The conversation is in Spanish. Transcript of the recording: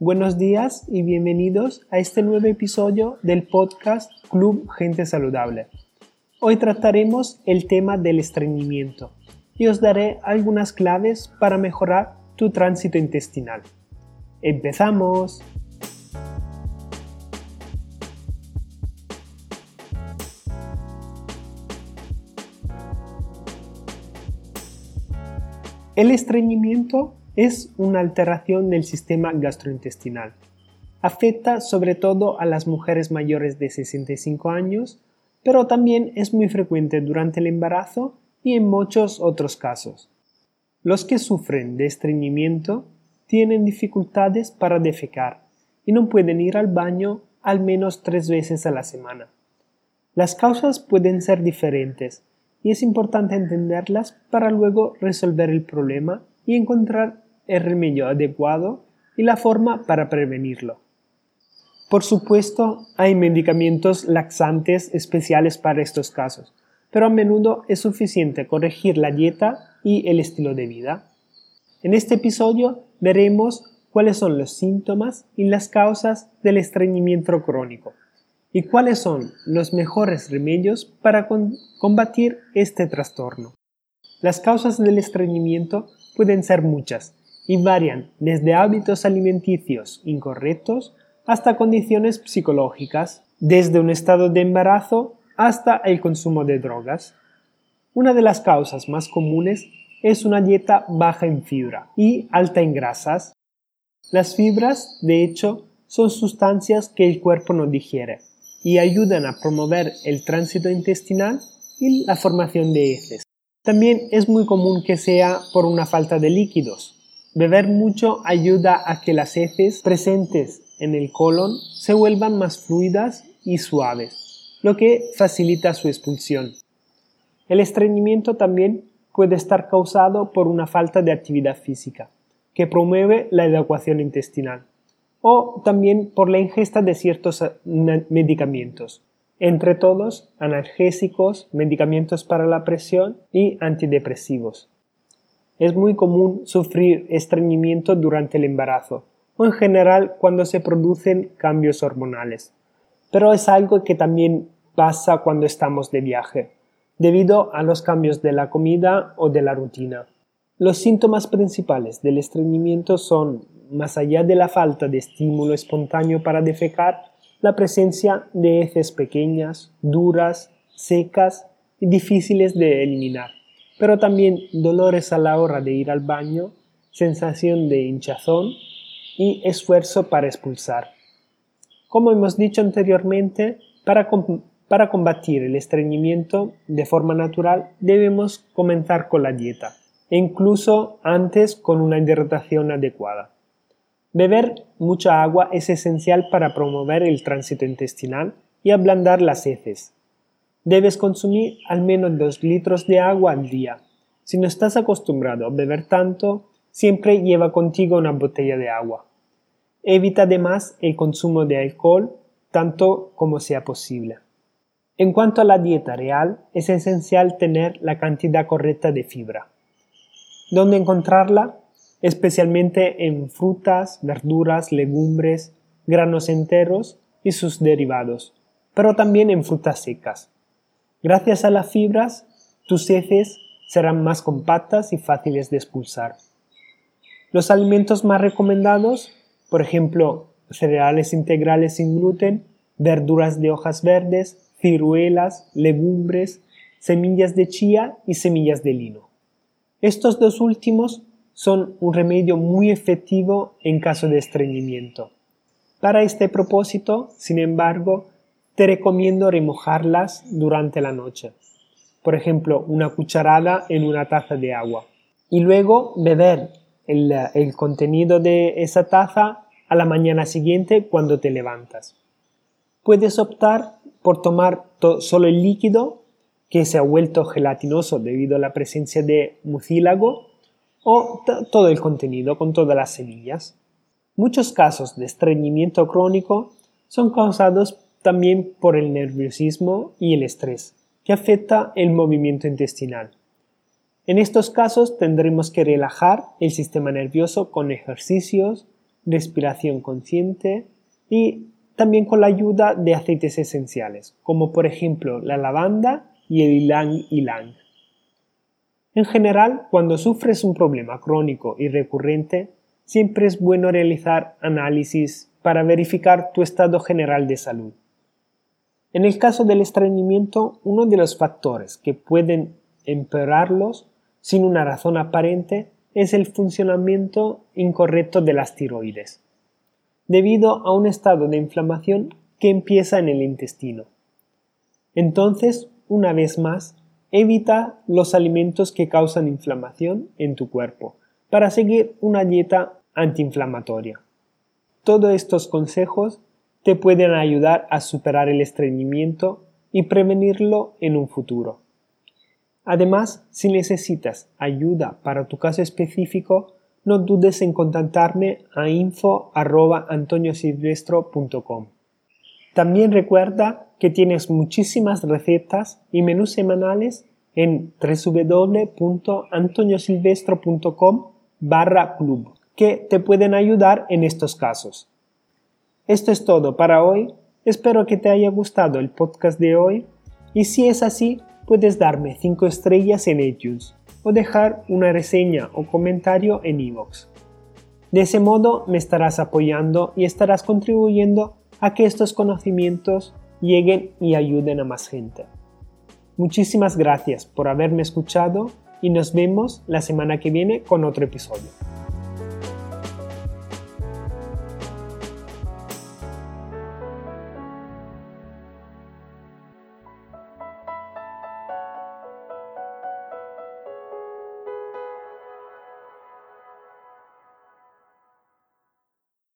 Buenos días y bienvenidos a este nuevo episodio del podcast Club Gente Saludable. Hoy trataremos el tema del estreñimiento y os daré algunas claves para mejorar tu tránsito intestinal. ¡Empezamos! El estreñimiento es una alteración del sistema gastrointestinal. Afecta sobre todo a las mujeres mayores de 65 años, pero también es muy frecuente durante el embarazo y en muchos otros casos. Los que sufren de estreñimiento tienen dificultades para defecar y no pueden ir al baño al menos tres veces a la semana. Las causas pueden ser diferentes y es importante entenderlas para luego resolver el problema y encontrar el remedio adecuado y la forma para prevenirlo. Por supuesto, hay medicamentos laxantes especiales para estos casos, pero a menudo es suficiente corregir la dieta y el estilo de vida. En este episodio veremos cuáles son los síntomas y las causas del estreñimiento crónico y cuáles son los mejores remedios para combatir este trastorno. Las causas del estreñimiento pueden ser muchas y varian desde hábitos alimenticios incorrectos hasta condiciones psicológicas, desde un estado de embarazo hasta el consumo de drogas. Una de las causas más comunes es una dieta baja en fibra y alta en grasas. Las fibras, de hecho, son sustancias que el cuerpo no digiere y ayudan a promover el tránsito intestinal y la formación de heces. También es muy común que sea por una falta de líquidos. Beber mucho ayuda a que las heces presentes en el colon se vuelvan más fluidas y suaves, lo que facilita su expulsión. El estreñimiento también puede estar causado por una falta de actividad física, que promueve la evacuación intestinal o también por la ingesta de ciertos eh, medicamentos, entre todos analgésicos, medicamentos para la presión y antidepresivos. Es muy común sufrir estreñimiento durante el embarazo o en general cuando se producen cambios hormonales, pero es algo que también pasa cuando estamos de viaje, debido a los cambios de la comida o de la rutina. Los síntomas principales del estreñimiento son más allá de la falta de estímulo espontáneo para defecar, la presencia de heces pequeñas, duras, secas y difíciles de eliminar, pero también dolores a la hora de ir al baño, sensación de hinchazón y esfuerzo para expulsar. Como hemos dicho anteriormente, para, para combatir el estreñimiento de forma natural debemos comenzar con la dieta e incluso antes con una hidratación adecuada. Beber mucha agua es esencial para promover el tránsito intestinal y ablandar las heces. Debes consumir al menos 2 litros de agua al día. Si no estás acostumbrado a beber tanto, siempre lleva contigo una botella de agua. Evita además el consumo de alcohol tanto como sea posible. En cuanto a la dieta real, es esencial tener la cantidad correcta de fibra. ¿Dónde encontrarla? especialmente en frutas, verduras, legumbres, granos enteros y sus derivados, pero también en frutas secas. Gracias a las fibras, tus heces serán más compactas y fáciles de expulsar. Los alimentos más recomendados, por ejemplo, cereales integrales sin gluten, verduras de hojas verdes, ciruelas, legumbres, semillas de chía y semillas de lino. Estos dos últimos son un remedio muy efectivo en caso de estreñimiento. Para este propósito, sin embargo, te recomiendo remojarlas durante la noche. Por ejemplo, una cucharada en una taza de agua. Y luego beber el, contenido de esa taza a la mañana siguiente cuando te levantas. Puedes optar por tomar solo el líquido que se ha vuelto gelatinoso debido a la presencia de mucílago o todo el contenido con todas las semillas. Muchos casos de estreñimiento crónico son causados también por el nerviosismo y el estrés, que afecta el movimiento intestinal. En estos casos tendremos que relajar el sistema nervioso con ejercicios, respiración consciente y también con la ayuda de aceites esenciales, como por ejemplo la lavanda y el ylang ylang. En general, cuando sufres un problema crónico y recurrente, siempre es bueno realizar análisis para verificar tu estado general de salud. En el caso del estreñimiento, uno de los factores que pueden empeorarlos sin una razón aparente es el funcionamiento incorrecto de las tiroides, debido a un estado de inflamación que empieza en el intestino. Entonces, una vez más, evita los alimentos que causan inflamación en tu cuerpo para seguir una dieta antiinflamatoria. Todos estos consejos te pueden ayudar a superar el estreñimiento y prevenirlo en un futuro. Además, si necesitas ayuda para tu caso específico, no dudes en contactarme a info.antoniosilvestro.com. También recuerda que tienes muchísimas recetas y menús semanales en www.antoniosilvestro.com barra club que te pueden ayudar en estos casos. Esto es todo para hoy. Espero que te haya gustado el podcast de hoy y si es así, puedes darme 5 estrellas en iTunes o dejar una reseña o comentario en iVoox. De ese modo me estarás apoyando y estarás contribuyendo a que estos conocimientos lleguen y ayuden a más gente. Muchísimas gracias por haberme escuchado y nos vemos la semana que viene con otro episodio.